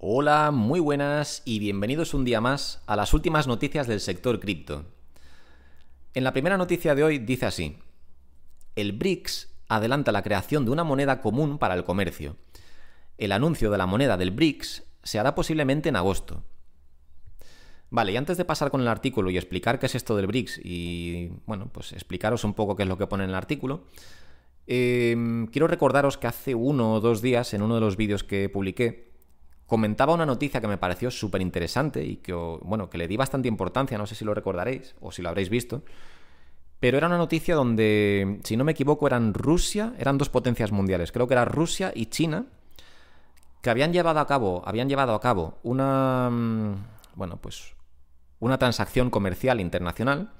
Hola, muy buenas y bienvenidos un día más a las últimas noticias del sector cripto. En la primera noticia de hoy dice así, el BRICS adelanta la creación de una moneda común para el comercio. El anuncio de la moneda del BRICS se hará posiblemente en agosto. Vale, y antes de pasar con el artículo y explicar qué es esto del BRICS y, bueno, pues explicaros un poco qué es lo que pone en el artículo, em, quiero recordaros que hace uno o dos días, en uno de los vídeos que publiqué, comentaba una noticia que me pareció súper interesante y que, bueno, que le di bastante importancia, no sé si lo recordaréis o si lo habréis visto, pero era una noticia donde, si no me equivoco, eran Rusia, eran dos potencias mundiales, creo que era Rusia y China, que habían llevado a cabo, habían llevado a cabo una, mm, bueno, pues una transacción comercial internacional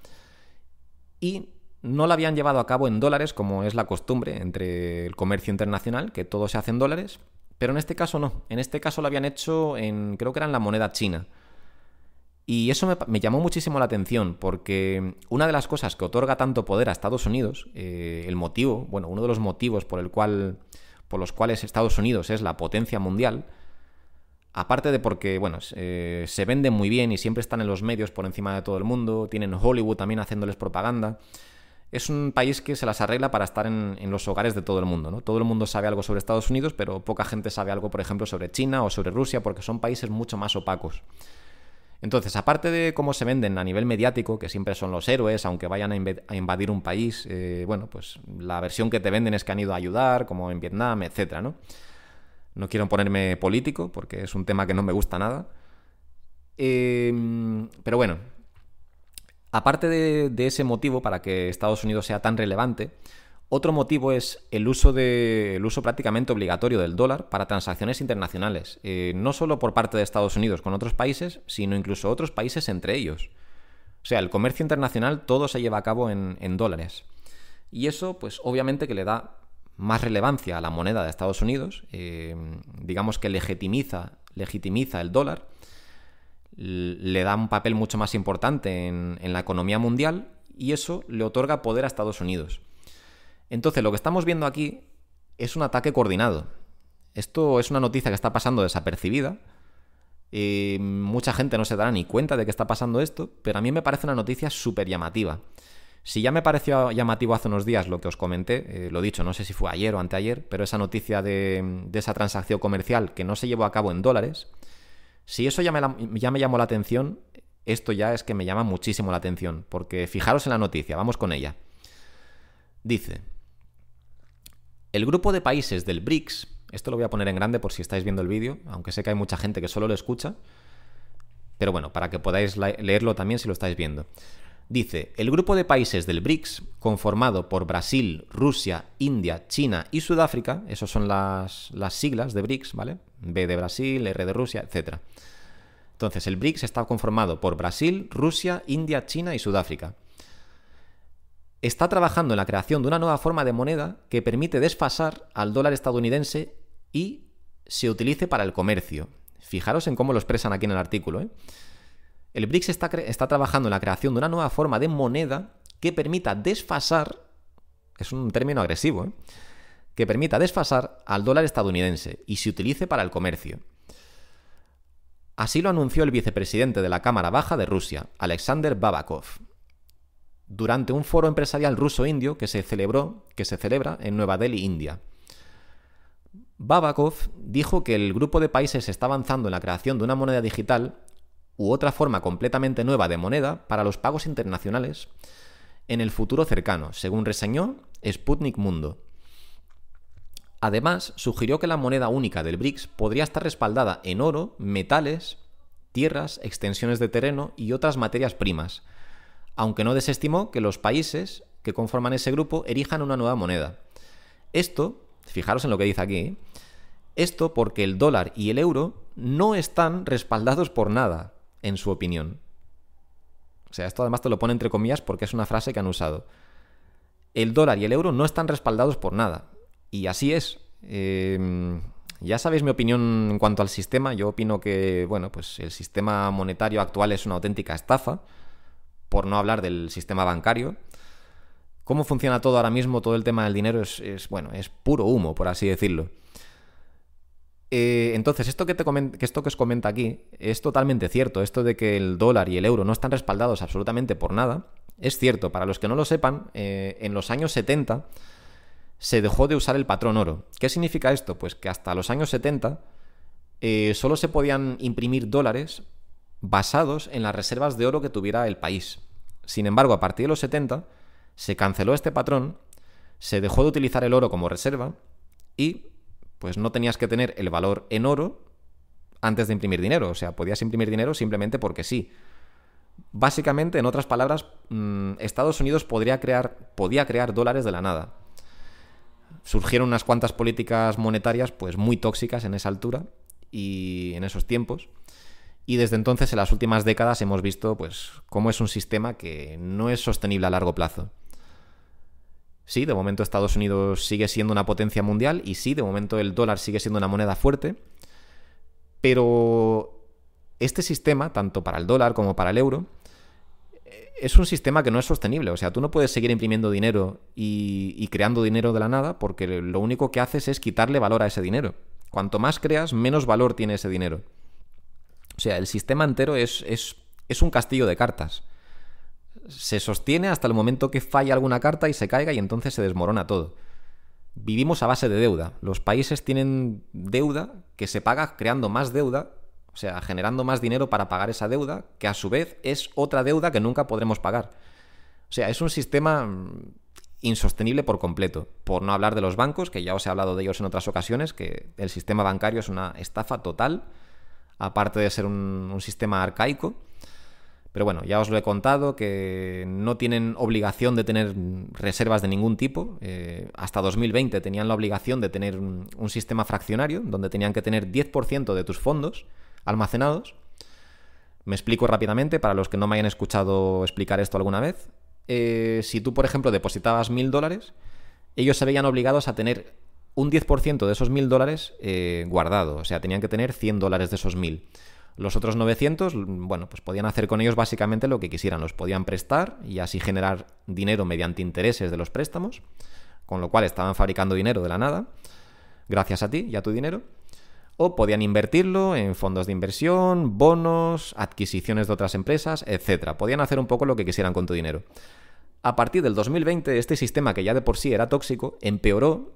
y no la habían llevado a cabo en dólares, como es la costumbre entre el comercio internacional, que todo se hace en dólares, pero en este caso no. En este caso lo habían hecho en, creo que era en la moneda china. Y eso me, llamó muchísimo la atención, porque una de las cosas que otorga tanto poder a Estados Unidos, eh, el motivo, bueno, uno de los motivos por el cual, por los cuales Estados Unidos es la potencia mundial, Aparte de porque, bueno, eh, se venden muy bien y siempre están en los medios por encima de todo el mundo, tienen Hollywood también haciéndoles propaganda. Es un país que se las arregla para estar en, los hogares de todo el mundo, ¿no? Todo el mundo sabe algo sobre Estados Unidos, pero poca gente sabe algo, por ejemplo, sobre China o sobre Rusia, porque son países mucho más opacos. Entonces, aparte de cómo se venden a nivel mediático, que siempre son los héroes, aunque vayan a, invadir un país, eh, bueno, pues la versión que te venden es que han ido a ayudar, como en Vietnam, etcétera, ¿no? No quiero ponerme político porque es un tema que no me gusta nada. Em, pero bueno, aparte de, ese motivo para que Estados Unidos sea tan relevante, otro motivo es el uso, de, uso prácticamente obligatorio del dólar para transacciones internacionales, eh, no solo por parte de Estados Unidos con otros países, sino incluso otros países entre ellos. O sea, el comercio internacional todo se lleva a cabo en, dólares. Y eso, pues obviamente que le da más relevancia a la moneda de Estados Unidos, eh, digamos que legitimiza el dólar, le da un papel mucho más importante en, la economía mundial y eso le otorga poder a Estados Unidos. Entonces, lo que estamos viendo aquí es un ataque coordinado. Esto es una noticia que está pasando desapercibida. Eh, mucha gente no se dará ni cuenta de que está pasando esto, pero a mí me parece una noticia súper llamativa. Si ya me pareció llamativo hace unos días lo que os comenté, eh, lo dicho, no sé si fue ayer o anteayer, pero esa noticia de, esa transacción comercial que no se llevó a cabo en dólares, si eso ya me, ya me llamó la atención, esto ya es que me llama muchísimo la atención, porque fijaros en la noticia, vamos con ella. Dice, el grupo de países del BRICS, esto lo voy a poner en grande por si estáis viendo el vídeo, aunque sé que hay mucha gente que solo lo escucha, pero bueno, para que podáis leerlo también si lo estáis viendo. Dice, el grupo de países del BRICS, conformado por Brasil, Rusia, India, China y Sudáfrica, esas son las, siglas de BRICS, ¿vale? B de Brasil, R de Rusia, etc. Entonces, el BRICS está conformado por Brasil, Rusia, India, China y Sudáfrica. Está trabajando en la creación de una nueva forma de moneda que permite desfasar al dólar estadounidense y se utilice para el comercio. Fijaros en cómo lo expresan aquí en el artículo, ¿eh? El BRICS está, trabajando en la creación de una nueva forma de moneda que permita desfasar, es un término agresivo, ¿eh? que permita desfasar al dólar estadounidense y se utilice para el comercio. Así lo anunció el vicepresidente de la Cámara Baja de Rusia, Alexander Babakov, durante un foro empresarial ruso-indio que se celebró, que se celebra en Nueva Delhi, India. Babakov dijo que el grupo de países está avanzando en la creación de una moneda digital u otra forma completamente nueva de moneda para los pagos internacionales en el futuro cercano, según reseñó Sputnik Mundo. Además, sugirió que la moneda única del BRICS podría estar respaldada en oro, metales, tierras, extensiones de terreno y otras materias primas, aunque no desestimó que los países que conforman ese grupo erijan una nueva moneda. Esto, fijaros en lo que dice aquí, esto porque el dólar y el euro no están respaldados por nada, en su opinión. O sea, esto además te lo pone entre comillas porque es una frase que han usado. El dólar y el euro no están respaldados por nada. Y así es. Em, ya sabéis mi opinión en cuanto al sistema. Yo opino que, bueno, pues el sistema monetario actual es una auténtica estafa, por no hablar del sistema bancario. ¿Cómo funciona todo ahora mismo? Todo el tema del dinero es, es bueno, es puro humo, por así decirlo. Eh, entonces, esto que, te que que os comenta aquí es totalmente cierto. Esto de que el dólar y el euro no están respaldados absolutamente por nada, es cierto. Para los que no lo sepan, eh, en los años 70 se dejó de usar el patrón oro. ¿Qué significa esto? Pues que hasta los años 70 eh, solo se podían imprimir dólares basados en las reservas de oro que tuviera el país. Sin embargo, a partir de los 70 se canceló este patrón, se dejó de utilizar el oro como reserva y pues no tenías que tener el valor en oro antes de imprimir dinero. O sea, podías imprimir dinero simplemente porque sí. Básicamente, en otras palabras, mm, Estados Unidos podría crear, podía crear dólares de la nada. Surgieron unas cuantas políticas monetarias pues muy tóxicas en esa altura y en esos tiempos. Y desde entonces, en las últimas décadas, hemos visto pues cómo es un sistema que no es sostenible a largo plazo. Sí, de momento Estados Unidos sigue siendo una potencia mundial y sí, de momento el dólar sigue siendo una moneda fuerte, pero este sistema, tanto para el dólar como para el euro, es un sistema que no es sostenible. O sea, tú no puedes seguir imprimiendo dinero y, creando dinero de la nada porque lo único que haces es quitarle valor a ese dinero. Cuanto más creas, menos valor tiene ese dinero. O sea, el sistema entero es, es, es un castillo de cartas se sostiene hasta el momento que falla alguna carta y se caiga y entonces se desmorona todo. Vivimos a base de deuda. Los países tienen deuda que se paga creando más deuda, o sea, generando más dinero para pagar esa deuda, que a su vez es otra deuda que nunca podremos pagar. O sea, es un sistema mm, insostenible por completo. Por no hablar de los bancos, que ya os he hablado de ellos en otras ocasiones, que el sistema bancario es una estafa total, aparte de ser un, un sistema arcaico. Pero bueno, ya os lo he contado, que no tienen obligación de tener reservas de ningún tipo. Eh, hasta 2020 tenían la obligación de tener un, sistema fraccionario, donde tenían que tener 10% de tus fondos almacenados. Me explico rápidamente para los que no me hayan escuchado explicar esto alguna vez. Eh, si tú, por ejemplo, depositabas mil dólares, ellos se veían obligados a tener un 10% de esos mil dólares eh, guardado. O sea, tenían que tener 100 dólares de esos mil. Los otros 900, bueno, pues podían hacer con ellos básicamente lo que quisieran. Los podían prestar y así generar dinero mediante intereses de los préstamos, con lo cual estaban fabricando dinero de la nada, gracias a ti y a tu dinero. O podían invertirlo en fondos de inversión, bonos, adquisiciones de otras empresas, etc. Podían hacer un poco lo que quisieran con tu dinero. A partir del 2020, este sistema que ya de por sí era tóxico, empeoró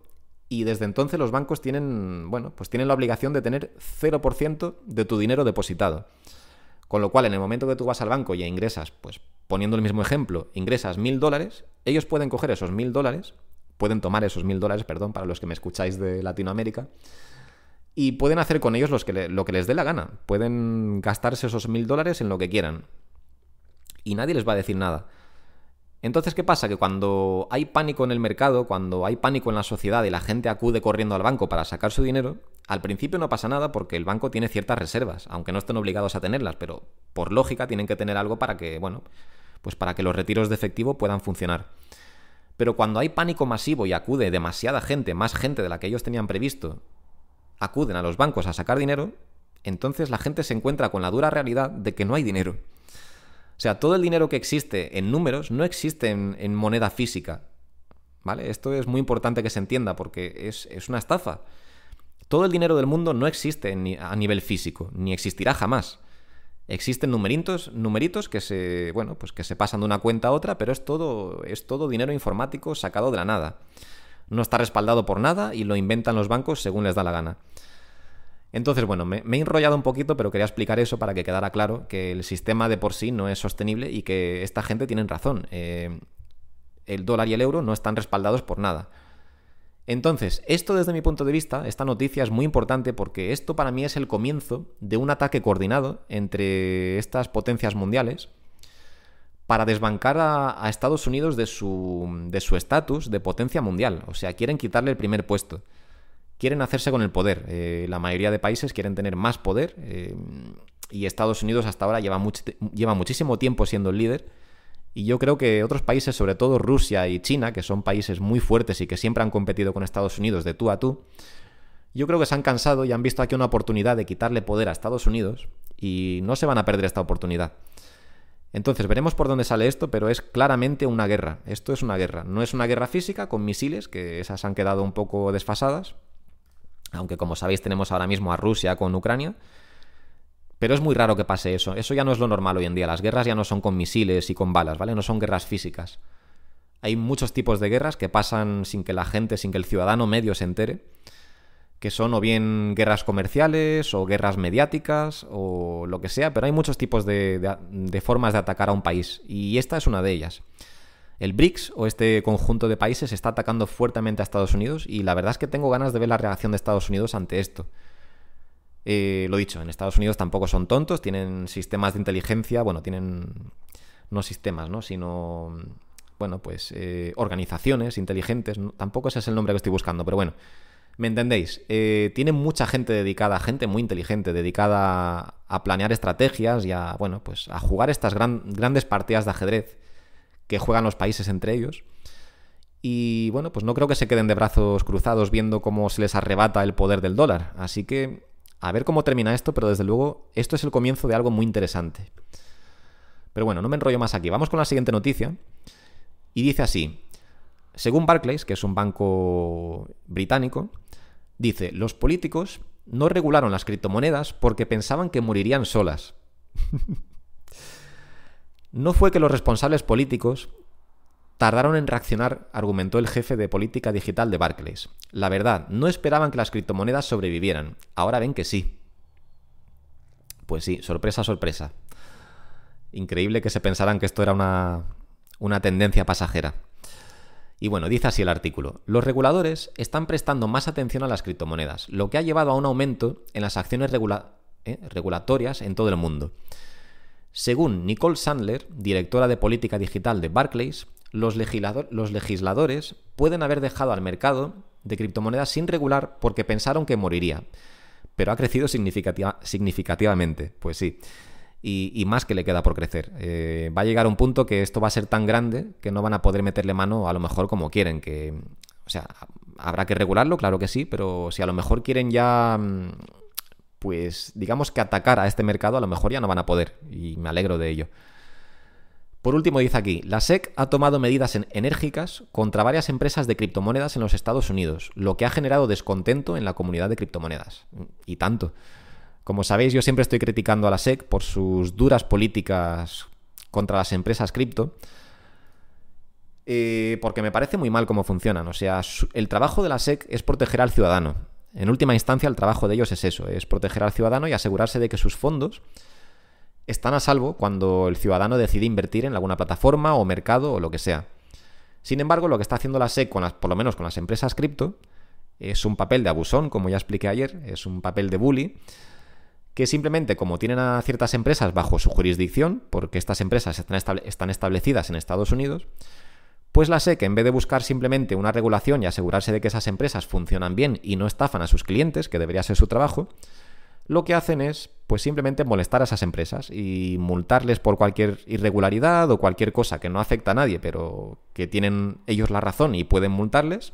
y desde entonces los bancos tienen, bueno, pues tienen la obligación de tener 0% de tu dinero depositado. Con lo cual, en el momento que tú vas al banco y ingresas, pues poniendo el mismo ejemplo, ingresas mil dólares, ellos pueden coger esos mil dólares, pueden tomar esos mil dólares, perdón, para los que me escucháis de Latinoamérica, y pueden hacer con ellos los que lo que les dé la gana. Pueden gastarse esos mil dólares en lo que quieran. Y nadie les va a decir nada. Entonces, ¿qué pasa? Que cuando hay pánico en el mercado, cuando hay pánico en la sociedad y la gente acude corriendo al banco para sacar su dinero, al principio no pasa nada porque el banco tiene ciertas reservas, aunque no estén obligados a tenerlas, pero por lógica tienen que tener algo para que, bueno, pues para que los retiros de efectivo puedan funcionar. Pero cuando hay pánico masivo y acude demasiada gente, más gente de la que ellos tenían previsto, acuden a los bancos a sacar dinero, entonces la gente se encuentra con la dura realidad de que no hay dinero. Sea, todo el dinero que existe en números no existe en, moneda física. ¿Vale? Esto es muy importante que se entienda porque es, una estafa. Todo el dinero del mundo no existe a nivel físico, ni existirá jamás. Existen numeritos, numeritos que se, bueno, pues que se pasan de una cuenta a otra, pero es todo, es todo dinero informático sacado de la nada. No está respaldado por nada y lo inventan los bancos según les da la gana. Entonces, bueno, me, he enrollado un poquito, pero quería explicar eso para que quedara claro que el sistema de por sí no es sostenible y que esta gente tiene razón. Eh, el dólar y el euro no están respaldados por nada. Entonces, esto desde mi punto de vista, esta noticia es muy importante porque esto para mí es el comienzo de un ataque coordinado entre estas potencias mundiales para desbancar a, Estados Unidos de su estatus de, de potencia mundial. O sea, quieren quitarle el primer puesto quieren hacerse con el poder. Eh, la mayoría de países quieren tener más poder eh, y Estados Unidos hasta ahora lleva, lleva muchísimo tiempo siendo el líder. Y yo creo que otros países, sobre todo Rusia y China, que son países muy fuertes y que siempre han competido con Estados Unidos de tú a tú, yo creo que se han cansado y han visto aquí una oportunidad de quitarle poder a Estados Unidos y no se van a perder esta oportunidad. Entonces veremos por dónde sale esto, pero es claramente una guerra. Esto es una guerra. No es una guerra física con misiles, que esas han quedado un poco desfasadas, aunque como sabéis tenemos ahora mismo a Rusia con Ucrania. Pero es muy raro que pase eso. Eso ya no es lo normal hoy en día. Las guerras ya no son con misiles y con balas, ¿vale? No son guerras físicas. Hay muchos tipos de guerras que pasan sin que la gente, sin que el ciudadano medio se entere, que son o bien guerras comerciales o guerras mediáticas o lo que sea, pero hay muchos tipos de, de formas de atacar a un país y esta es una de ellas. El BRICS o este conjunto de países está atacando fuertemente a Estados Unidos y la verdad es que tengo ganas de ver la reacción de Estados Unidos ante esto. Eh, lo dicho, en Estados Unidos tampoco son tontos, tienen sistemas de inteligencia, bueno, tienen no sistemas, ¿no? Sino, bueno, pues eh, organizaciones inteligentes, tampoco ese es el nombre que estoy buscando, pero bueno, ¿me entendéis? Eh, tienen mucha gente dedicada, gente muy inteligente, dedicada a planear estrategias y a, bueno, pues a jugar estas grandes partidas de ajedrez que juegan los países entre ellos. Y bueno, pues no creo que se queden de brazos cruzados viendo cómo se les arrebata el poder del dólar. Así que a ver cómo termina esto, pero desde luego esto es el comienzo de algo muy interesante. Pero bueno, no me enrollo más aquí. Vamos con la siguiente noticia. Y dice así. Según Barclays, que es un banco británico, dice, los políticos no regularon las criptomonedas porque pensaban que morirían solas. no fue que los responsables políticos Tardaron en reaccionar, argumentó el jefe de política digital de Barclays. La verdad, no esperaban que las criptomonedas sobrevivieran. Ahora ven que sí. Pues sí, sorpresa, sorpresa. Increíble que se pensaran que esto era una, una tendencia pasajera. Y bueno, dice así el artículo. Los reguladores están prestando más atención a las criptomonedas, lo que ha llevado a un aumento en las acciones eh, regulatorias en todo el mundo. Según Nicole Sandler, directora de política digital de Barclays, los, legisladores pueden haber dejado al mercado de criptomonedas sin regular porque pensaron que moriría, pero ha crecido significativamente, pues sí. Y, más que le queda por crecer. Eh, va a llegar un punto que esto va a ser tan grande que no van a poder meterle mano a lo mejor como quieren. Que, o sea, habrá que regularlo, claro que sí, pero si a lo mejor quieren ya, mm, pues digamos que atacar a este mercado, a lo mejor ya no van a poder. Y me alegro de ello. Por último, dice aquí, la SEC ha tomado medidas enérgicas contra varias empresas de criptomonedas en los Estados Unidos, lo que ha generado descontento en la comunidad de criptomonedas. Y tanto. Como sabéis, yo siempre estoy criticando a la SEC por sus duras políticas contra las empresas cripto, eh, porque me parece muy mal cómo funcionan. O sea, el trabajo de la SEC es proteger al ciudadano. En última instancia, el trabajo de ellos es eso, es proteger al ciudadano y asegurarse de que sus fondos están a salvo cuando el ciudadano decide invertir en alguna plataforma o mercado o lo que sea. Sin embargo, lo que está haciendo la SEC, con las, por lo menos con las empresas cripto, es un papel de abusón, como ya expliqué ayer, es un papel de bully, que simplemente como tienen a ciertas empresas bajo su jurisdicción, porque estas empresas están, están establecidas en Estados Unidos, pues la SEC, en vez de buscar simplemente una regulación y asegurarse de que esas empresas funcionan bien y no estafan a sus clientes, que debería ser su trabajo, lo que hacen es pues simplemente molestar a esas empresas y multarles por cualquier irregularidad o cualquier cosa que no afecta a nadie, pero que tienen ellos la razón y pueden multarles.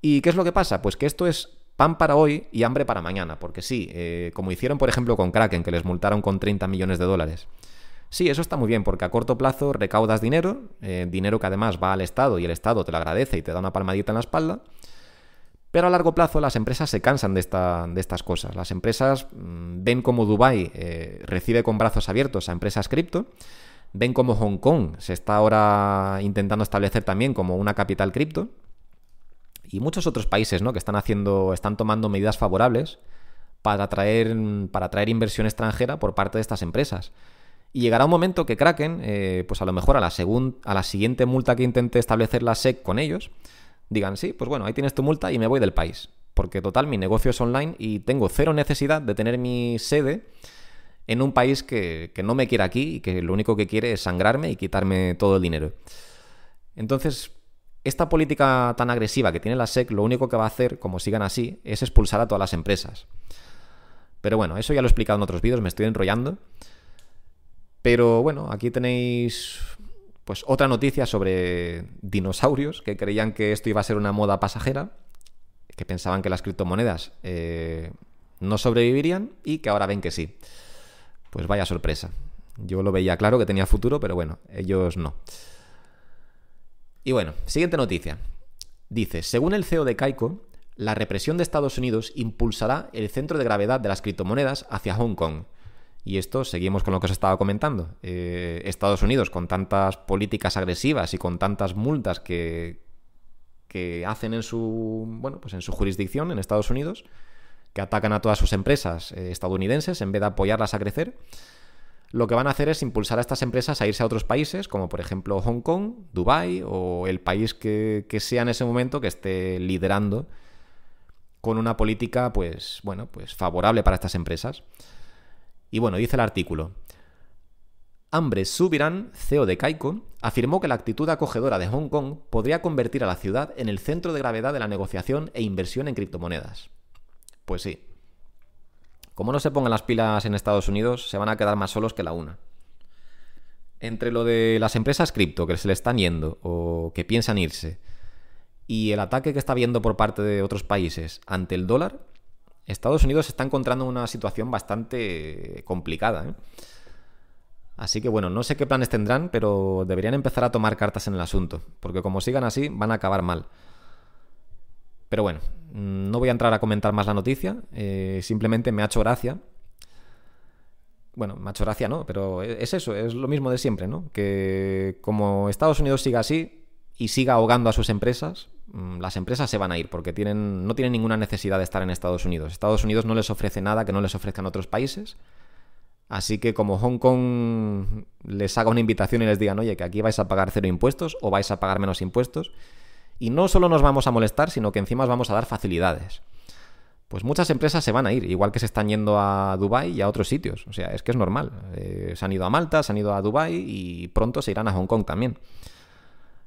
¿Y qué es lo que pasa? Pues que esto es pan para hoy y hambre para mañana, porque sí, eh, como hicieron por ejemplo con Kraken, que les multaron con 30 millones de dólares. Sí, eso está muy bien, porque a corto plazo recaudas dinero, eh, dinero que además va al Estado y el Estado te lo agradece y te da una palmadita en la espalda, pero a largo plazo las empresas se cansan de, esta, de estas cosas. Las empresas mm, ven como Dubai eh, recibe con brazos abiertos a empresas cripto, ven como Hong Kong se está ahora intentando establecer también como una capital cripto, y muchos otros países ¿no? que están haciendo, están tomando medidas favorables para atraer, para atraer inversión extranjera por parte de estas empresas. Y llegará un momento que Kraken, eh, pues a lo mejor a la, a la siguiente multa que intente establecer la SEC con ellos, digan, sí, pues bueno, ahí tienes tu multa y me voy del país. Porque total, mi negocio es online y tengo cero necesidad de tener mi sede en un país que, no me quiere aquí y que lo único que quiere es sangrarme y quitarme todo el dinero. Entonces, esta política tan agresiva que tiene la SEC, lo único que va a hacer, como sigan así, es expulsar a todas las empresas. Pero bueno, eso ya lo he explicado en otros vídeos, me estoy enrollando. Pero bueno, aquí tenéis pues otra noticia sobre dinosaurios que creían que esto iba a ser una moda pasajera, que pensaban que las criptomonedas eh, no sobrevivirían y que ahora ven que sí. Pues vaya sorpresa. Yo lo veía claro que tenía futuro, pero bueno, ellos no. Y bueno, siguiente noticia. Dice, según el CEO de Kaiko, la represión de Estados Unidos impulsará el centro de gravedad de las criptomonedas hacia Hong Kong. Y esto, seguimos con lo que os estaba comentando. Eh, Estados Unidos, con tantas políticas agresivas y con tantas multas que, que hacen en su, bueno, pues en su jurisdicción, en Estados Unidos, que atacan a todas sus empresas eh, estadounidenses en vez de apoyarlas a crecer, lo que van a hacer es impulsar a estas empresas a irse a otros países, como por ejemplo Hong Kong, Dubai o el país que, que sea en ese momento que esté liderando con una política, pues, bueno, pues favorable para estas empresas. Y bueno, dice el artículo. Ambre Subiran, CEO de Kaiko, afirmó que la actitud acogedora de Hong Kong podría convertir a la ciudad en el centro de gravedad de la negociación e inversión en criptomonedas. Pues sí. Como no se pongan las pilas en Estados Unidos, se van a quedar más solos que la una. Entre lo de las empresas cripto que se le están yendo o que piensan irse, y el ataque que está viendo por parte de otros países ante el dólar, Estados Unidos está encontrando en una situación bastante complicada. ¿eh? Así que bueno, no sé qué planes tendrán, pero deberían empezar a tomar cartas en el asunto, porque como sigan así, van a acabar mal. Pero bueno, mm, no voy a entrar a comentar más la noticia, eh, simplemente me ha hecho gracia. Bueno, me ha hecho gracia no, pero es eso, es lo mismo de siempre, ¿no? Que como Estados Unidos siga así, y siga ahogando a sus empresas, las empresas se van a ir porque tienen, no tienen ninguna necesidad de estar en Estados Unidos. Estados Unidos no les ofrece nada que no les ofrezcan otros países. Así que como Hong Kong les haga una invitación y les digan, oye, que aquí vais a pagar cero impuestos o vais a pagar menos impuestos, y no solo nos vamos a molestar, sino que encima os vamos a dar facilidades. Pues muchas empresas se van a ir, igual que se están yendo a Dubai y a otros sitios. O sea, es que es normal. Eh, se han ido a Malta, se han ido a Dubai y pronto se irán a Hong Kong también.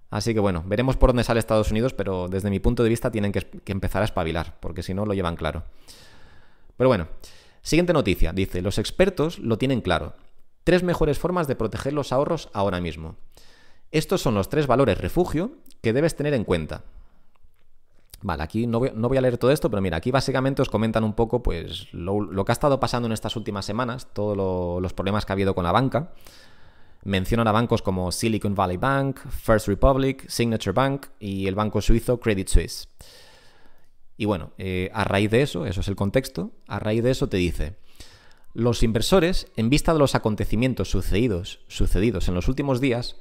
Así que bueno, veremos por dónde sale Estados Unidos, pero desde mi punto de vista tienen que, empezar a espabilar, porque si no lo llevan claro. Pero bueno, siguiente noticia. Dice, los expertos lo tienen claro. Tres mejores formas de proteger los ahorros ahora mismo. Estos son los tres valores refugio que debes tener en cuenta. Vale, aquí no voy, a leer todo esto, pero mira, aquí básicamente os comentan un poco pues lo, que ha estado pasando en estas últimas semanas, todos los problemas que ha habido con la banca. Mencionan a bancos como Silicon Valley Bank, First Republic, Signature Bank y el banco suizo Credit Suisse. Y bueno, eh, a raíz de eso, eso es el contexto, a raíz de eso te dice, los inversores, en vista de los acontecimientos sucedidos, sucedidos en los últimos días,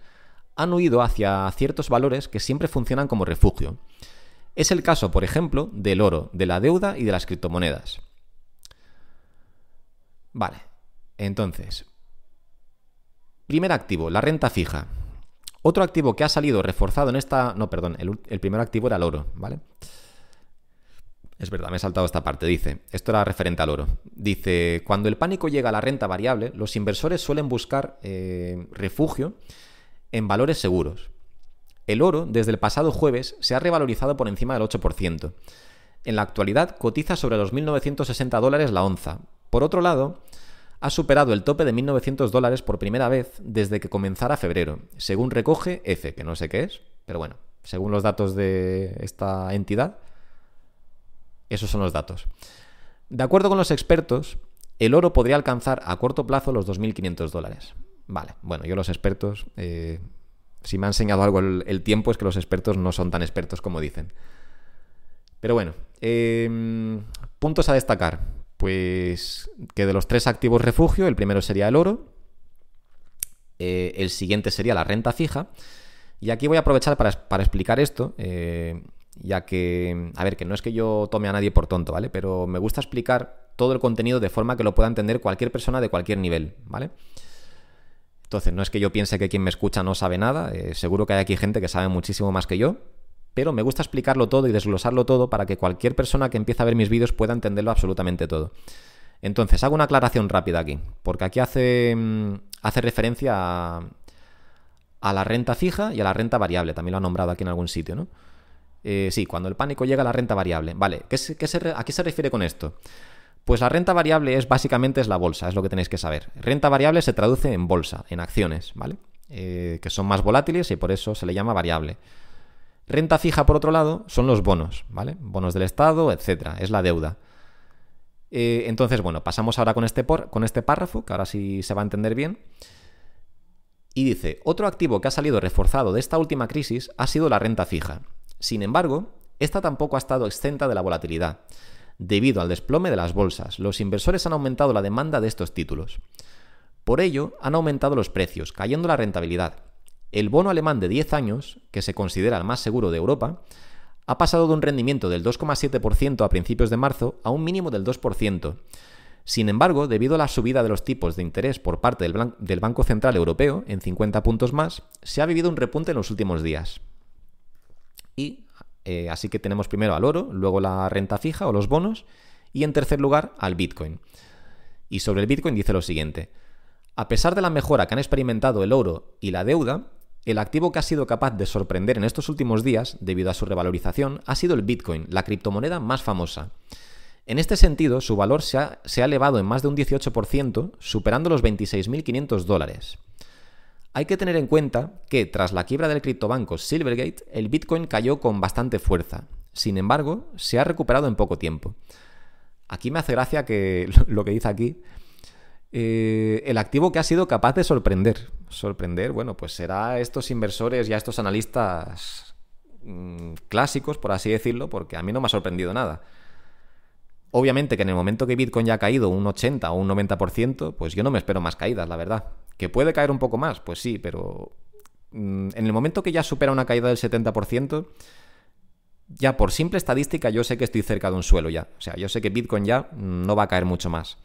han huido hacia ciertos valores que siempre funcionan como refugio. Es el caso, por ejemplo, del oro, de la deuda y de las criptomonedas. Vale, entonces, Primer activo, la renta fija. Otro activo que ha salido reforzado en esta... No, perdón, el, primer activo era el oro, ¿vale? Es verdad, me he saltado esta parte. Dice, esto era referente al oro. Dice, cuando el pánico llega a la renta variable, los inversores suelen buscar eh, refugio en valores seguros. El oro, desde el pasado jueves, se ha revalorizado por encima del 8%. En la actualidad cotiza sobre los 1.960 dólares la onza. Por otro lado, ha superado el tope de 1.900 dólares por primera vez desde que comenzara febrero, según recoge EFE, que no sé qué es, pero bueno, según los datos de esta entidad, esos son los datos. De acuerdo con los expertos, el oro podría alcanzar a corto plazo los 2.500 dólares. Vale, bueno, yo los expertos, eh, si me ha enseñado algo el, tiempo es que los expertos no son tan expertos como dicen. Pero bueno, eh, puntos a destacar. Pues que de los tres activos refugio, el primero sería el oro, eh, el siguiente sería la renta fija, y aquí voy a aprovechar para, explicar esto, eh, ya que, a ver, que no es que yo tome a nadie por tonto, ¿vale? Pero me gusta explicar todo el contenido de forma que lo pueda entender cualquier persona de cualquier nivel, ¿vale? Entonces, no es que yo piense que quien me escucha no sabe nada, eh, seguro que hay aquí gente que sabe muchísimo más que yo, pero me gusta explicarlo todo y desglosarlo todo para que cualquier persona que empiece a ver mis vídeos pueda entenderlo absolutamente todo. Entonces, hago una aclaración rápida aquí, porque aquí hace, mm, hace referencia a, la renta fija y a la renta variable, también lo ha nombrado aquí en algún sitio, ¿no? Eh, sí, cuando el pánico llega a la renta variable. Vale, ¿qué ¿a qué se refiere con esto? Pues la renta variable es básicamente es la bolsa, es lo que tenéis que saber. Renta variable se traduce en bolsa, en acciones, ¿vale? Eh, que son más volátiles y por eso se le llama variable. Renta fija, por otro lado, son los bonos, ¿vale? Bonos del Estado, etcétera, es la deuda. Eh, entonces, bueno, pasamos ahora con este, por, con este párrafo, que ahora sí se va a entender bien. Y dice, otro activo que ha salido reforzado de esta última crisis ha sido la renta fija. Sin embargo, esta tampoco ha estado exenta de la volatilidad. Debido al desplome de las bolsas, los inversores han aumentado la demanda de estos títulos. Por ello, han aumentado los precios, cayendo la rentabilidad. El bono alemán de 10 años, que se considera el más seguro de Europa, ha pasado de un rendimiento del 2,7% a principios de marzo a un mínimo del 2%. Sin embargo, debido a la subida de los tipos de interés por parte del, Banco Central Europeo en 50 puntos más, se ha vivido un repunte en los últimos días. Y eh, así que tenemos primero al oro, luego la renta fija o los bonos y en tercer lugar al Bitcoin. Y sobre el Bitcoin dice lo siguiente. A pesar de la mejora que han experimentado el oro y la deuda, el activo que ha sido capaz de sorprender en estos últimos días, debido a su revalorización, ha sido el Bitcoin, la criptomoneda más famosa. En este sentido, su valor se ha, elevado en más de un 18%, superando los 26.500 dólares. Hay que tener en cuenta que, tras la quiebra del criptobanco Silvergate, el Bitcoin cayó con bastante fuerza. Sin embargo, se ha recuperado en poco tiempo. Aquí me hace gracia que lo que dice aquí, eh, el activo que ha sido capaz de sorprender. Sorprender, bueno, pues será estos inversores y a estos analistas mm, clásicos, por así decirlo, porque a mí no me ha sorprendido nada. Obviamente que en el momento que Bitcoin ya ha caído un 80 o un 90%, pues yo no me espero más caídas, la verdad. ¿Que puede caer un poco más? Pues sí, pero mm, en el momento que ya supera una caída del 70%, ya por simple estadística yo sé que estoy cerca de un suelo ya. O sea, yo sé que Bitcoin ya no va a caer mucho más.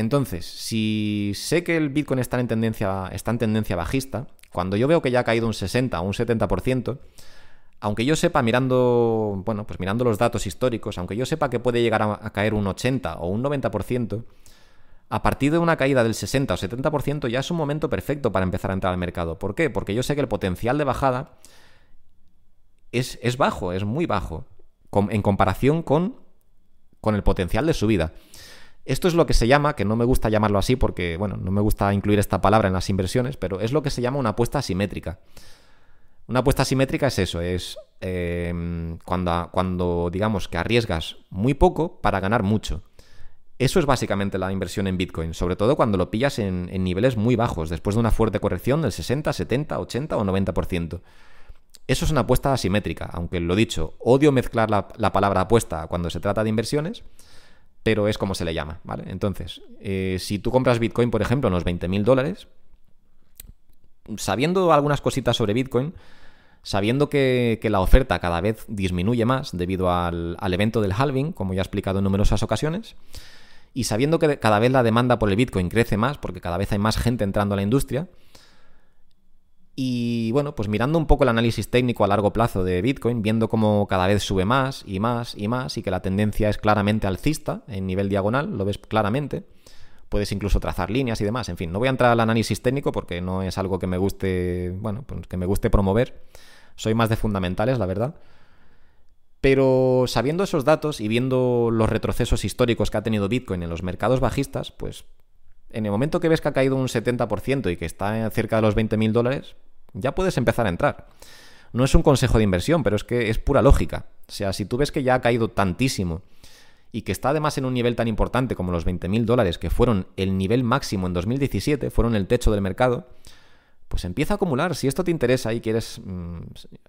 Entonces, si sé que el Bitcoin está en tendencia, está en tendencia bajista, cuando yo veo que ya ha caído un 60 o un 70%, aunque yo sepa mirando, bueno, pues mirando los datos históricos, aunque yo sepa que puede llegar a, caer un 80 o un 90%, a partir de una caída del 60 o 70% ya es un momento perfecto para empezar a entrar al mercado. ¿Por qué? Porque yo sé que el potencial de bajada es, es bajo, es muy bajo, en comparación con, con el potencial de subida. Esto es lo que se llama, que no me gusta llamarlo así porque, bueno, no me gusta incluir esta palabra en las inversiones, pero es lo que se llama una apuesta asimétrica. Una apuesta asimétrica es eso, es eh, cuando, cuando digamos que arriesgas muy poco para ganar mucho. Eso es básicamente la inversión en Bitcoin, sobre todo cuando lo pillas en, niveles muy bajos, después de una fuerte corrección del 60, 70, 80 o 90%. Eso es una apuesta asimétrica, aunque lo dicho, odio mezclar la, palabra apuesta cuando se trata de inversiones, pero es como se le llama, ¿vale? Entonces, eh, si tú compras Bitcoin, por ejemplo, unos 20.000 dólares, sabiendo algunas cositas sobre Bitcoin, sabiendo que, la oferta cada vez disminuye más debido al, evento del halving, como ya he explicado en numerosas ocasiones, y sabiendo que cada vez la demanda por el Bitcoin crece más, porque cada vez hay más gente entrando a la industria, y bueno, pues mirando un poco el análisis técnico a largo plazo de Bitcoin, viendo cómo cada vez sube más y más y más, y que la tendencia es claramente alcista en nivel diagonal, lo ves claramente, puedes incluso trazar líneas y demás. En fin, no voy a entrar al análisis técnico porque no es algo que me guste, bueno, pues que me guste promover. Soy más de fundamentales, la verdad. Pero sabiendo esos datos y viendo los retrocesos históricos que ha tenido Bitcoin en los mercados bajistas, pues en el momento que ves que ha caído un 70% y que está cerca de los 20.000 dólares, ya puedes empezar a entrar. No es un consejo de inversión, pero es que es pura lógica. O sea, si tú ves que ya ha caído tantísimo y que está además en un nivel tan importante como los 20.000 dólares, que fueron el nivel máximo en 2017, fueron el techo del mercado, pues empieza a acumular. Si esto te interesa y quieres... Mm,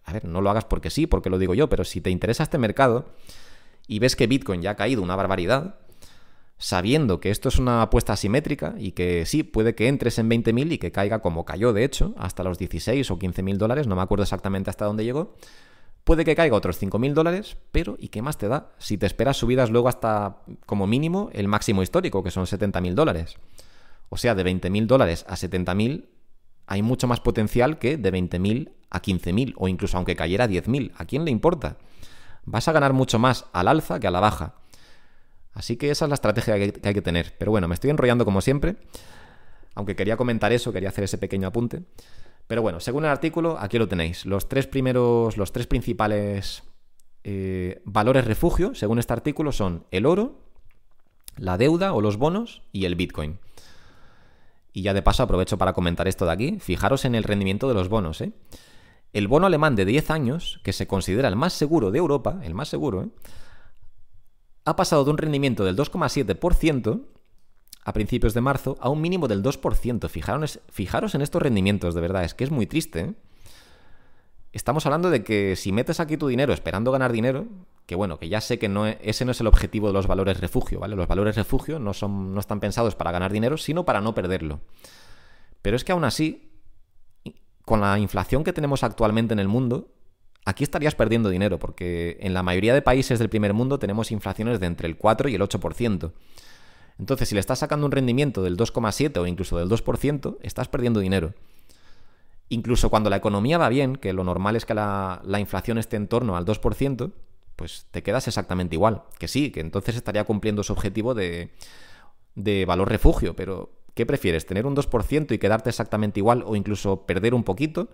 a ver, no lo hagas porque sí, porque lo digo yo, pero si te interesa este mercado y ves que Bitcoin ya ha caído una barbaridad, sabiendo que esto es una apuesta asimétrica y que sí, puede que entres en 20.000 y que caiga como cayó, de hecho, hasta los 16 o 15.000 dólares, no me acuerdo exactamente hasta dónde llegó, Puede que caiga otros 5.000 dólares, pero ¿y qué más te da? Si te esperas subidas luego hasta, como mínimo, el máximo histórico, que son 70.000 dólares. O sea, de 20.000 dólares a 70.000 hay mucho más potencial que de 20.000 a 15.000, o incluso aunque cayera a 10.000. ¿A quién le importa? Vas a ganar mucho más al alza que a la baja. Así que esa es la estrategia que hay que tener. Pero bueno, me estoy enrollando como siempre. Aunque quería comentar eso, quería hacer ese pequeño apunte. Pero bueno, según el artículo, aquí lo tenéis. Los tres primeros, los tres principales eh, valores refugio, según este artículo, son el oro, la deuda o los bonos y el Bitcoin. Y ya de paso aprovecho para comentar esto de aquí. Fijaros en el rendimiento de los bonos. ¿eh? El bono alemán de 10 años, que se considera el más seguro de Europa, el más seguro, ¿eh? Ha pasado de un rendimiento del 2,7% a principios de marzo a un mínimo del 2%. Fijaros, fijaros en estos rendimientos, de verdad, es que es muy triste. ¿eh? estamos hablando de que si metes aquí tu dinero esperando ganar dinero, que bueno, que ya sé que no, ese no es el objetivo de los valores refugio, ¿vale? Los valores refugio no, son, no están pensados para ganar dinero, sino para no perderlo. Pero es que aún así, con la inflación que tenemos actualmente en el mundo, aquí estarías perdiendo dinero, porque en la mayoría de países del primer mundo tenemos inflaciones de entre el 4 y el 8%. Entonces, si le estás sacando un rendimiento del 2,7 o incluso del 2%, estás perdiendo dinero. Incluso cuando la economía va bien, que lo normal es que la, inflación esté en torno al 2%, pues te quedas exactamente igual. Que sí, que entonces estaría cumpliendo su objetivo de, de valor refugio, pero ¿qué prefieres? ¿Tener un 2% y quedarte exactamente igual o incluso perder un poquito?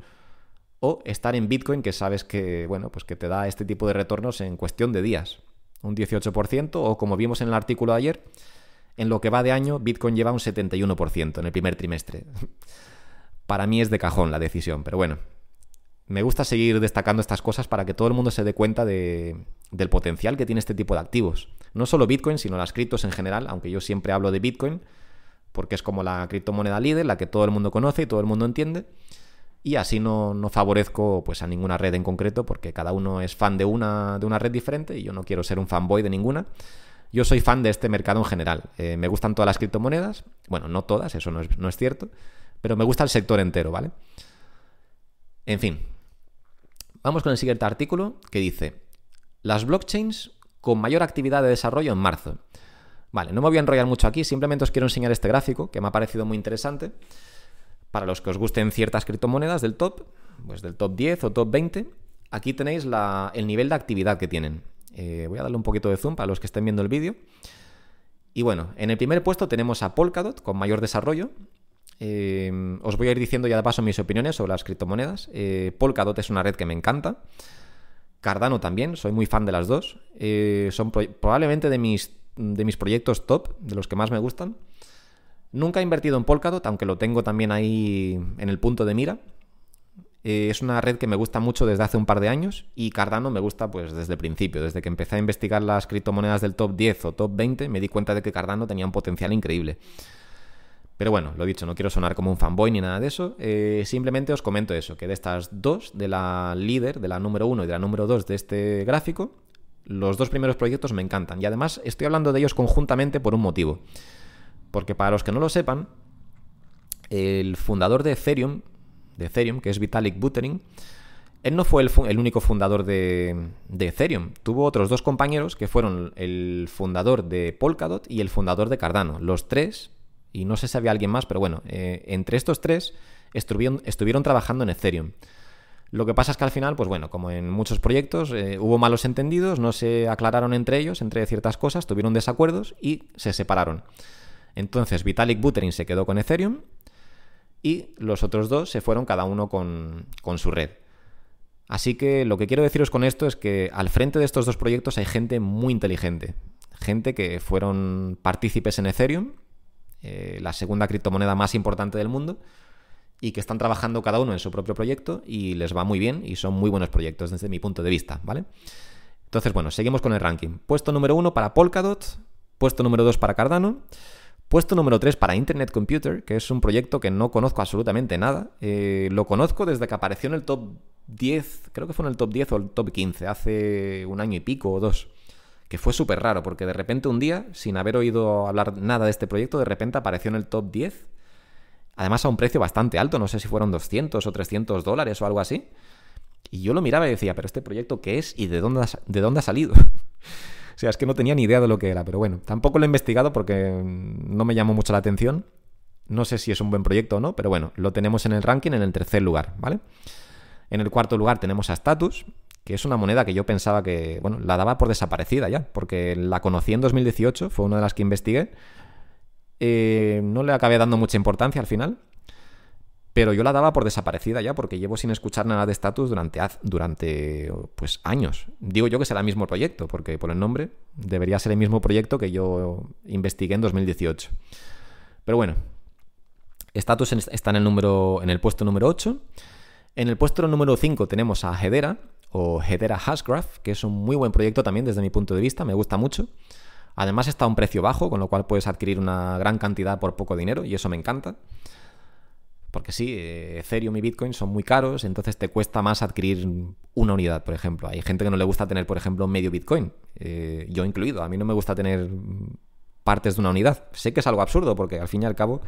¿O estar en Bitcoin que sabes que, bueno, pues que te da este tipo de retornos en cuestión de días? Un 18% o como vimos en el artículo de ayer, en lo que va de año, Bitcoin lleva un 71% en el primer trimestre. Para mí es de cajón la decisión, pero bueno. Me gusta seguir destacando estas cosas para que todo el mundo se dé cuenta de, del potencial que tiene este tipo de activos. No solo Bitcoin, sino las criptos en general, aunque yo siempre hablo de Bitcoin, porque es como la criptomoneda líder, la que todo el mundo conoce y todo el mundo entiende. Y así no, no, favorezco pues, a ninguna red en concreto, porque cada uno es fan de una, de una red diferente y yo no quiero ser un fanboy de ninguna. Yo soy fan de este mercado en general. Eh, me gustan todas las criptomonedas. Bueno, no todas, eso no es, no es cierto pero me gusta el sector entero, ¿vale? En fin, vamos con el siguiente artículo que dice, las blockchains con mayor actividad de desarrollo en marzo. Vale, no me voy a enrollar mucho aquí, simplemente os quiero enseñar este gráfico que me ha parecido muy interesante para los que os gusten ciertas criptomonedas del top, pues del top 10 o top 20. Aquí tenéis el nivel de actividad que tienen. Eh, voy a darle un poquito de zoom para los que estén viendo el vídeo. Y bueno, en el primer puesto tenemos a Polkadot con mayor desarrollo, eh, os voy a ir diciendo ya de paso mis opiniones sobre las criptomonedas. Eh, Polkadot es una red que me encanta. Cardano también, soy muy fan de las dos. Son probablemente de mis proyectos top, de los que más me gustan. Nunca he invertido en Polkadot, aunque lo tengo también ahí en el punto de mira. es una red que me gusta mucho desde hace un par de años y Cardano me gusta pues desde el principio. Desde que empecé a investigar las criptomonedas del top 10 o top 20 me di cuenta de que Cardano tenía un potencial increíble. Pero bueno, lo dicho, no quiero sonar como un fanboy ni nada de eso. Eh, simplemente os comento eso, que de estas dos, de la líder, de la número uno y de la número dos de este gráfico, los dos primeros proyectos me encantan. Y además estoy hablando de ellos conjuntamente por un motivo. Porque para los que no lo sepan, el fundador de Ethereum, de Ethereum, que es Vitalik Buterin, él no fue el, único fundador de, Ethereum. Tuvo otros dos compañeros que fueron el fundador de Polkadot y el fundador de Cardano. Los tres y no sé si había alguien más, pero bueno, eh, entre estos tres estuvieron, estuvieron, trabajando en Ethereum. Lo que pasa es que al final, pues bueno, como en muchos proyectos, eh, hubo malos entendidos, no se aclararon entre ellos, entre ciertas cosas, tuvieron desacuerdos y se separaron. Entonces Vitalik Buterin se quedó con Ethereum y los otros dos se fueron cada uno con, con su red. Así que lo que quiero deciros con esto es que al frente de estos dos proyectos hay gente muy inteligente, gente que fueron partícipes en Ethereum eh, la segunda criptomoneda más importante del mundo, y que están trabajando cada uno en su propio proyecto y les va muy bien y son muy buenos proyectos desde mi punto de vista, ¿vale? Entonces, bueno, seguimos con el ranking. Puesto número uno para Polkadot, puesto número dos para Cardano, puesto número tres para Internet Computer, que es un proyecto que no conozco absolutamente nada. Eh, lo conozco desde que apareció en el top 10, creo que fue en el top 10 o el top 15, hace un año y pico o dos que fue súper raro, porque de repente un día, sin haber oído hablar nada de este proyecto, de repente apareció en el top 10, además a un precio bastante alto, no sé si fueron 200 o 300 dólares o algo así. Y yo lo miraba y decía, pero este proyecto qué es y de dónde ha, de dónde ha salido. O sea, es que no tenía ni idea de lo que era, pero bueno, tampoco lo he investigado porque no me llamó mucho la atención. No sé si es un buen proyecto o no, pero bueno, lo tenemos en el ranking en el tercer lugar, ¿vale? En el cuarto lugar tenemos a Status, que es una moneda que yo pensaba que, bueno, la daba por desaparecida ya, porque la conocí en 2018, fue una de las que investigué. Eh, no le acabé dando mucha importancia al final, pero yo la daba por desaparecida ya, porque llevo sin escuchar nada de status durante, durante pues, años. Digo yo que será el mismo proyecto, porque por el nombre debería ser el mismo proyecto que yo investigué en 2018. Pero bueno, Status está en el, número, en el puesto número 8. En el puesto número 5 tenemos a Hedera, o Hedera Hashgraph, que es un muy buen proyecto también desde mi punto de vista, me gusta mucho. Además está a un precio bajo, con lo cual puedes adquirir una gran cantidad por poco dinero y eso me encanta. Porque sí, Ethereum y Bitcoin son muy caros, entonces te cuesta más adquirir una unidad, por ejemplo. Hay gente que no le gusta tener, por ejemplo, medio Bitcoin, eh, yo incluido. A mí no me gusta tener partes de una unidad. Sé que es algo absurdo, porque al fin y al cabo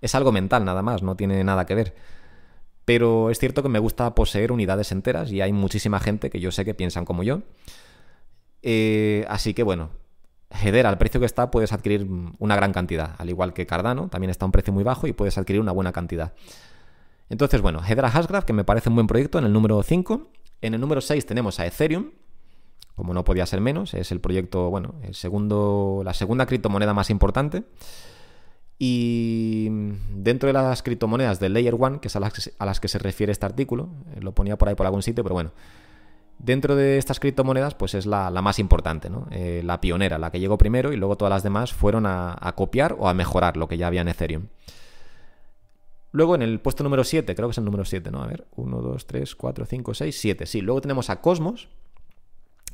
es algo mental nada más, no tiene nada que ver. Pero es cierto que me gusta poseer unidades enteras y hay muchísima gente que yo sé que piensan como yo. Eh, así que bueno, Hedera, al precio que está, puedes adquirir una gran cantidad. Al igual que Cardano, también está a un precio muy bajo y puedes adquirir una buena cantidad. Entonces, bueno, Hedera Hashgraph, que me parece un buen proyecto, en el número 5. En el número 6 tenemos a Ethereum, como no podía ser menos, es el proyecto, bueno, el segundo, la segunda criptomoneda más importante. Y dentro de las criptomonedas de Layer 1, que es a las, que se refiere este artículo, eh, lo ponía por ahí por algún sitio, pero bueno, dentro de estas criptomonedas, pues es la, más importante, ¿no? Eh, la pionera, la que llegó primero y luego todas las demás fueron a, a, copiar o a mejorar lo que ya había en Ethereum. Luego en el puesto número 7, creo que es el número 7, ¿no? A ver, 1, 2, 3, 4, 5, 6, 7. Sí, luego tenemos a Cosmos,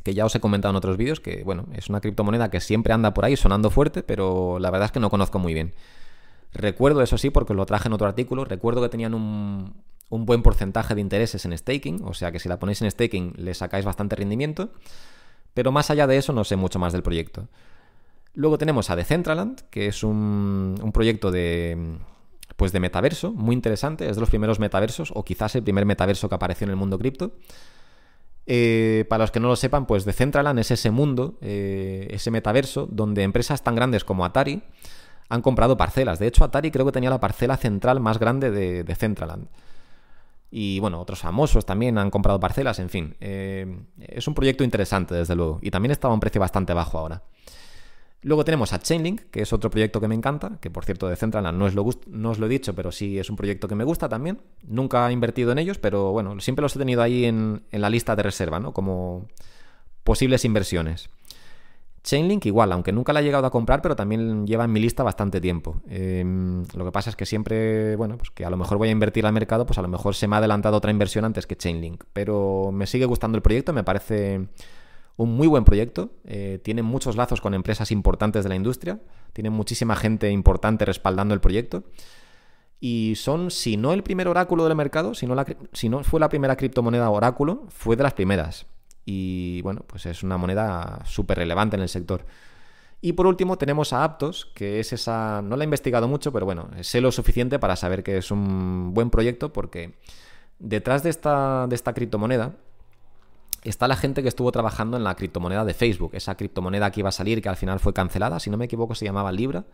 que ya os he comentado en otros vídeos, que bueno, es una criptomoneda que siempre anda por ahí sonando fuerte, pero la verdad es que no conozco muy bien. Recuerdo, eso sí, porque lo traje en otro artículo, recuerdo que tenían un, buen porcentaje de intereses en staking, o sea que si la ponéis en staking le sacáis bastante rendimiento, pero más allá de eso no sé mucho más del proyecto. Luego tenemos a Decentraland, que es un, un proyecto de, pues de metaverso, muy interesante, es de los primeros metaversos, o quizás el primer metaverso que apareció en el mundo cripto. Eh, para los que no lo sepan, pues Decentraland es ese mundo, eh, ese metaverso, donde empresas tan grandes como Atari han comprado parcelas. De hecho, Atari creo que tenía la parcela central más grande de, Decentraland. Y bueno, otros famosos también han comprado parcelas, en fin. Eh, es un proyecto interesante, desde luego. Y también estaba a un precio bastante bajo ahora. Luego tenemos a Chainlink, que es otro proyecto que me encanta, que por cierto de Centraland no, lo no os lo he dicho, pero sí es un proyecto que me gusta también. Nunca he invertido en ellos, pero bueno, siempre los he tenido ahí en, la lista de reserva, ¿no? Como posibles inversiones. Chainlink igual, aunque nunca la he llegado a comprar, pero también lleva en mi lista bastante tiempo. Em, lo que pasa es que siempre, bueno, pues que a lo mejor voy a invertir al mercado, pues a lo mejor se me ha adelantado otra inversión antes que Chainlink. Pero me sigue gustando el proyecto, me parece un muy buen proyecto, eh, tiene muchos lazos con empresas importantes de la industria, tiene muchísima gente importante respaldando el proyecto. Y son, si no el primer oráculo del mercado, si no, la, si no fue la primera criptomoneda oráculo, fue de las primeras. Y bueno, pues es una moneda súper relevante en el sector. Y por último tenemos a Aptos, que es esa, no la he investigado mucho, pero bueno, sé lo suficiente para saber que es un buen proyecto porque detrás de esta, de esta criptomoneda está la gente que estuvo trabajando en la criptomoneda de Facebook, esa criptomoneda que iba a salir que al final fue cancelada, si no me equivoco se llamaba Libra.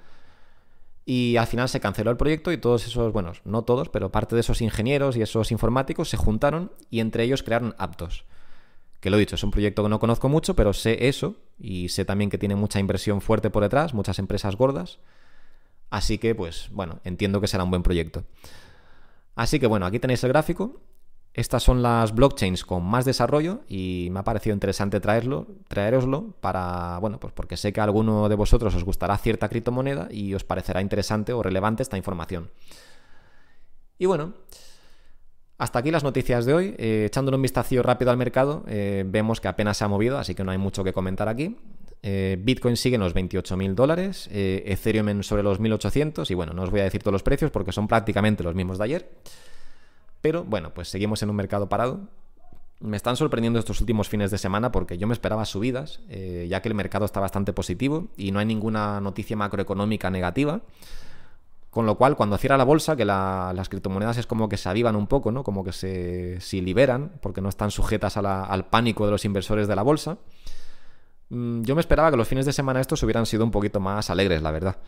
Y al final se canceló el proyecto y todos esos, bueno, no todos, pero parte de esos ingenieros y esos informáticos se juntaron y entre ellos crearon Aptos. Que lo he dicho, es un proyecto que no conozco mucho, pero sé eso y sé también que tiene mucha inversión fuerte por detrás, muchas empresas gordas. Así que, pues, bueno, entiendo que será un buen proyecto. Así que bueno, aquí tenéis el gráfico estas son las blockchains con más desarrollo y me ha parecido interesante traerlo, traeroslo para, bueno, pues porque sé que a alguno de vosotros os gustará cierta criptomoneda y os parecerá interesante o relevante esta información. Y bueno, hasta aquí las noticias de hoy. Eh, echándole un vistazo rápido al mercado, eh, vemos que apenas se ha movido, así que no hay mucho que comentar aquí. Eh, Bitcoin sigue en los 28.000 dólares, Ethereum sobre los 1.800 y bueno, no os voy a decir todos los precios porque son prácticamente los mismos de ayer. Pero bueno, pues seguimos en un mercado parado. Me están sorprendiendo estos últimos fines de semana porque yo me esperaba subidas, eh, ya que el mercado está bastante positivo y no hay ninguna noticia macroeconómica negativa. Con lo cual, cuando cierra la bolsa, que las criptomonedas es como que se avivan un poco, ¿no? Como que se, liberan, porque no están sujetas al pánico de los inversores de la bolsa. Mm, yo me esperaba que los fines de semana estos hubieran sido un poquito más alegres, la verdad.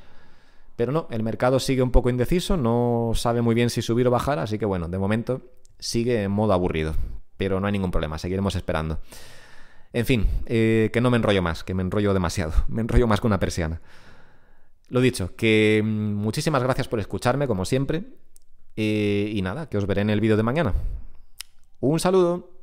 Pero no, el mercado sigue un poco indeciso, no sabe muy bien si subir o bajar, así que bueno, de momento sigue en modo aburrido. Pero no hay ningún problema, seguiremos esperando. En fin, eh, que no me enrollo más, que me enrollo demasiado, me enrollo más que una persiana. Lo dicho, que mm, muchísimas gracias por escucharme, como siempre. Eh, y nada, que os veré en el vídeo de mañana. Un saludo.